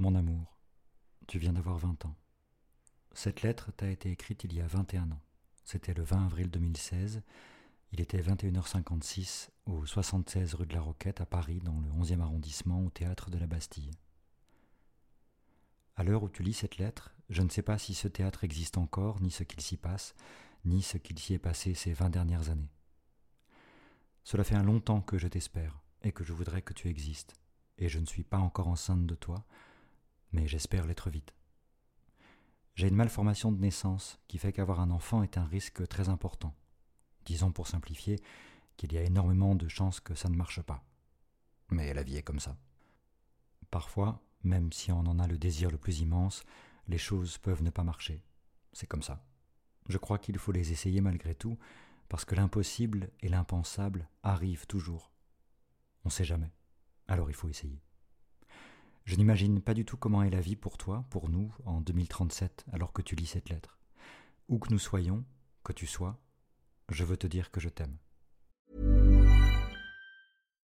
Mon amour, tu viens d'avoir 20 ans. Cette lettre t'a été écrite il y a 21 ans. C'était le 20 avril 2016 Il était 21h56 au 76 rue de la Roquette à Paris, dans le 11e arrondissement, au théâtre de la Bastille. À l'heure où tu lis cette lettre, je ne sais pas si ce théâtre existe encore, ni ce qu'il s'y passe, ni ce qu'il s'y est passé ces vingt dernières années. Cela fait un long temps que je t'espère, et que je voudrais que tu existes, et je ne suis pas encore enceinte de toi, mais j'espère l'être vite. J'ai une malformation de naissance qui fait qu'avoir un enfant est un risque très important disons pour simplifier, qu'il y a énormément de chances que ça ne marche pas. Mais la vie est comme ça. Parfois, même si on en a le désir le plus immense, les choses peuvent ne pas marcher. C'est comme ça. Je crois qu'il faut les essayer malgré tout, parce que l'impossible et l'impensable arrivent toujours. On ne sait jamais. Alors il faut essayer. Je n'imagine pas du tout comment est la vie pour toi, pour nous, en 2037, alors que tu lis cette lettre. Où que nous soyons, que tu sois, je veux te dire que je t'aime.